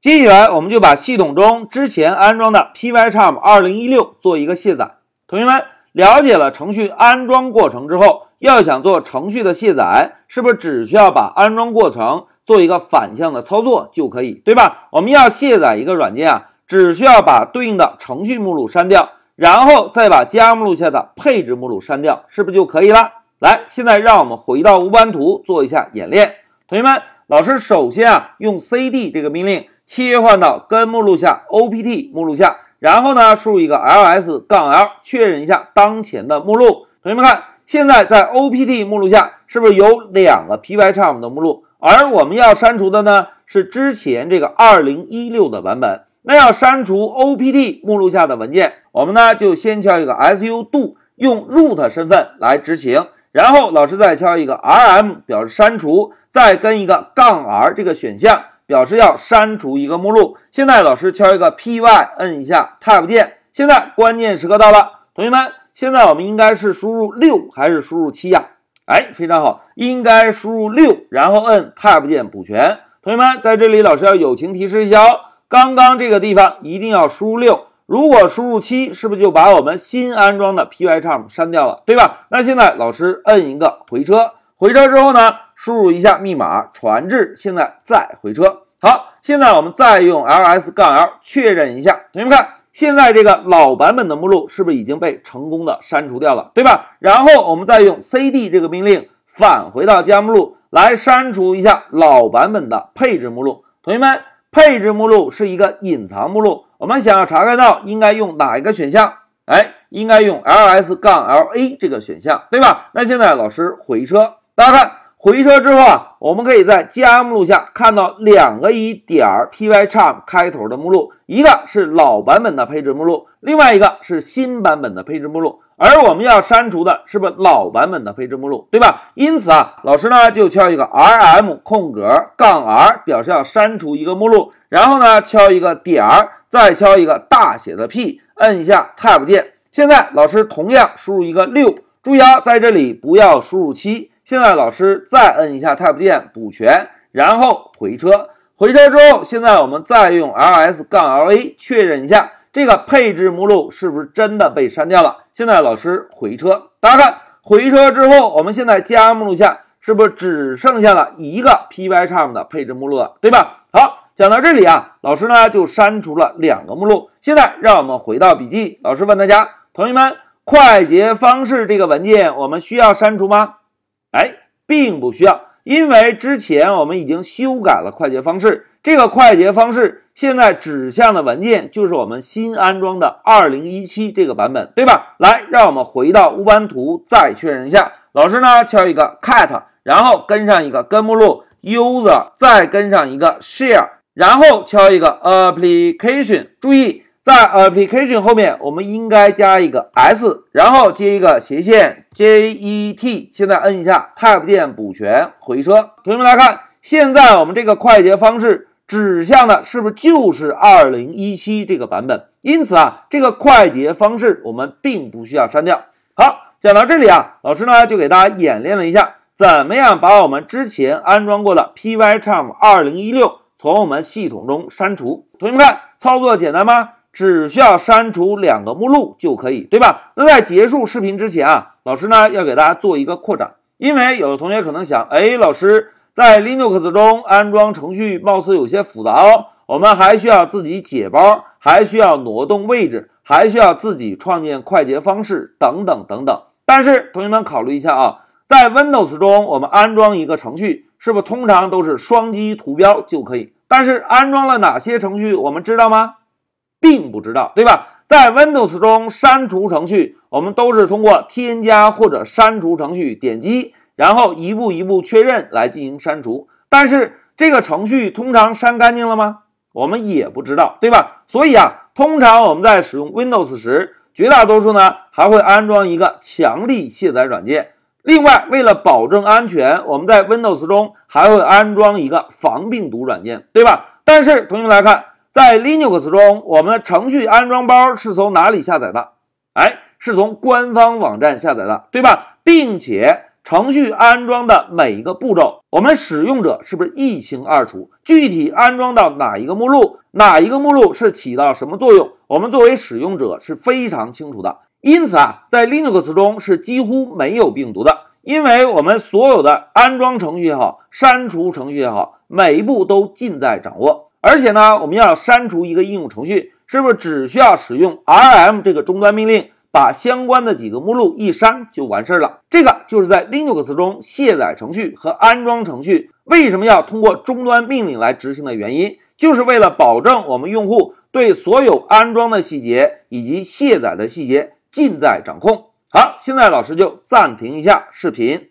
接下来，我们就把系统中之前安装的 Pycharm 2016做一个卸载。同学们了解了程序安装过程之后，要想做程序的卸载，是不是只需要把安装过程做一个反向的操作就可以，对吧？我们要卸载一个软件啊，只需要把对应的程序目录删掉，然后再把家目录下的配置目录删掉，是不是就可以了？来，现在让我们回到无班图做一下演练。同学们，老师首先啊，用 cd 这个命令。切换到根目录下 opt 目录下，然后呢，输入一个 ls 杠 l，确认一下当前的目录。同学们看，现在在 opt 目录下是不是有两个 Pycharm 的目录？而我们要删除的呢，是之前这个2016的版本。那要删除 opt 目录下的文件，我们呢就先敲一个 sudo，用 root 身份来执行，然后老师再敲一个 rm 表示删除，再跟一个杠 r 这个选项。表示要删除一个目录。现在老师敲一个 Py，摁一下 Tab 键。现在关键时刻到了，同学们，现在我们应该是输入六还是输入七呀？哎，非常好，应该输入六，然后摁 Tab 键补全。同学们，在这里老师要友情提示一下哦，刚刚这个地方一定要输入六，如果输入七，是不是就把我们新安装的 Pycharm 删掉了，对吧？那现在老师摁一个回车。回车之后呢，输入一下密码传至，现在再回车。好，现在我们再用 ls 杠 l 确认一下，同学们看，现在这个老版本的目录是不是已经被成功的删除掉了，对吧？然后我们再用 cd 这个命令返回到家目录来删除一下老版本的配置目录。同学们，配置目录是一个隐藏目录，我们想要查看到应该用哪一个选项？哎，应该用 ls 杠 la 这个选项，对吧？那现在老师回车。大家看，回车之后啊，我们可以在家目录下看到两个以点 pycharm 开头的目录，一个是老版本的配置目录，另外一个是新版本的配置目录。而我们要删除的是不是老版本的配置目录，对吧？因此啊，老师呢就敲一个 rm 空格杠 r，表示要删除一个目录，然后呢敲一个点儿，再敲一个大写的 P，摁一下 Tab 键。现在老师同样输入一个六，注意啊，在这里不要输入七。现在老师再摁一下 Tab 键补全，然后回车。回车之后，现在我们再用 ls 杠 la 确认一下这个配置目录是不是真的被删掉了。现在老师回车，大家看回车之后，我们现在家目录下是不是只剩下了一个 Pycharm 的配置目录了，对吧？好，讲到这里啊，老师呢就删除了两个目录。现在让我们回到笔记，老师问大家，同学们，快捷方式这个文件我们需要删除吗？哎，并不需要，因为之前我们已经修改了快捷方式。这个快捷方式现在指向的文件就是我们新安装的二零一七这个版本，对吧？来，让我们回到乌班图再确认一下。老师呢，敲一个 cat，然后跟上一个根目录 user，再跟上一个 share，然后敲一个 application。注意。在 application 后面，我们应该加一个 s，然后接一个斜线 jet。现在摁一下 tab 键补全回车。同学们来看，现在我们这个快捷方式指向的是不是就是2017这个版本？因此啊，这个快捷方式我们并不需要删掉。好，讲到这里啊，老师呢就给大家演练了一下，怎么样把我们之前安装过的 Pycharm 2016从我们系统中删除。同学们看，操作简单吗？只需要删除两个目录就可以，对吧？那在结束视频之前啊，老师呢要给大家做一个扩展，因为有的同学可能想，哎，老师在 Linux 中安装程序貌似有些复杂哦，我们还需要自己解包，还需要挪动位置，还需要自己创建快捷方式等等等等。但是同学们考虑一下啊，在 Windows 中我们安装一个程序，是不是通常都是双击图标就可以？但是安装了哪些程序，我们知道吗？并不知道，对吧？在 Windows 中删除程序，我们都是通过添加或者删除程序点击，然后一步一步确认来进行删除。但是这个程序通常删干净了吗？我们也不知道，对吧？所以啊，通常我们在使用 Windows 时，绝大多数呢还会安装一个强力卸载软件。另外，为了保证安全，我们在 Windows 中还会安装一个防病毒软件，对吧？但是同学们来看。在 Linux 中，我们的程序安装包是从哪里下载的？哎，是从官方网站下载的，对吧？并且程序安装的每一个步骤，我们使用者是不是一清二楚？具体安装到哪一个目录，哪一个目录是起到什么作用，我们作为使用者是非常清楚的。因此啊，在 Linux 中是几乎没有病毒的，因为我们所有的安装程序也好，删除程序也好，每一步都尽在掌握。而且呢，我们要删除一个应用程序，是不是只需要使用 rm 这个终端命令？把相关的几个目录一删就完事儿了。这个就是在 Linux 中卸载程序和安装程序为什么要通过终端命令来执行的原因，就是为了保证我们用户对所有安装的细节以及卸载的细节尽在掌控。好，现在老师就暂停一下视频。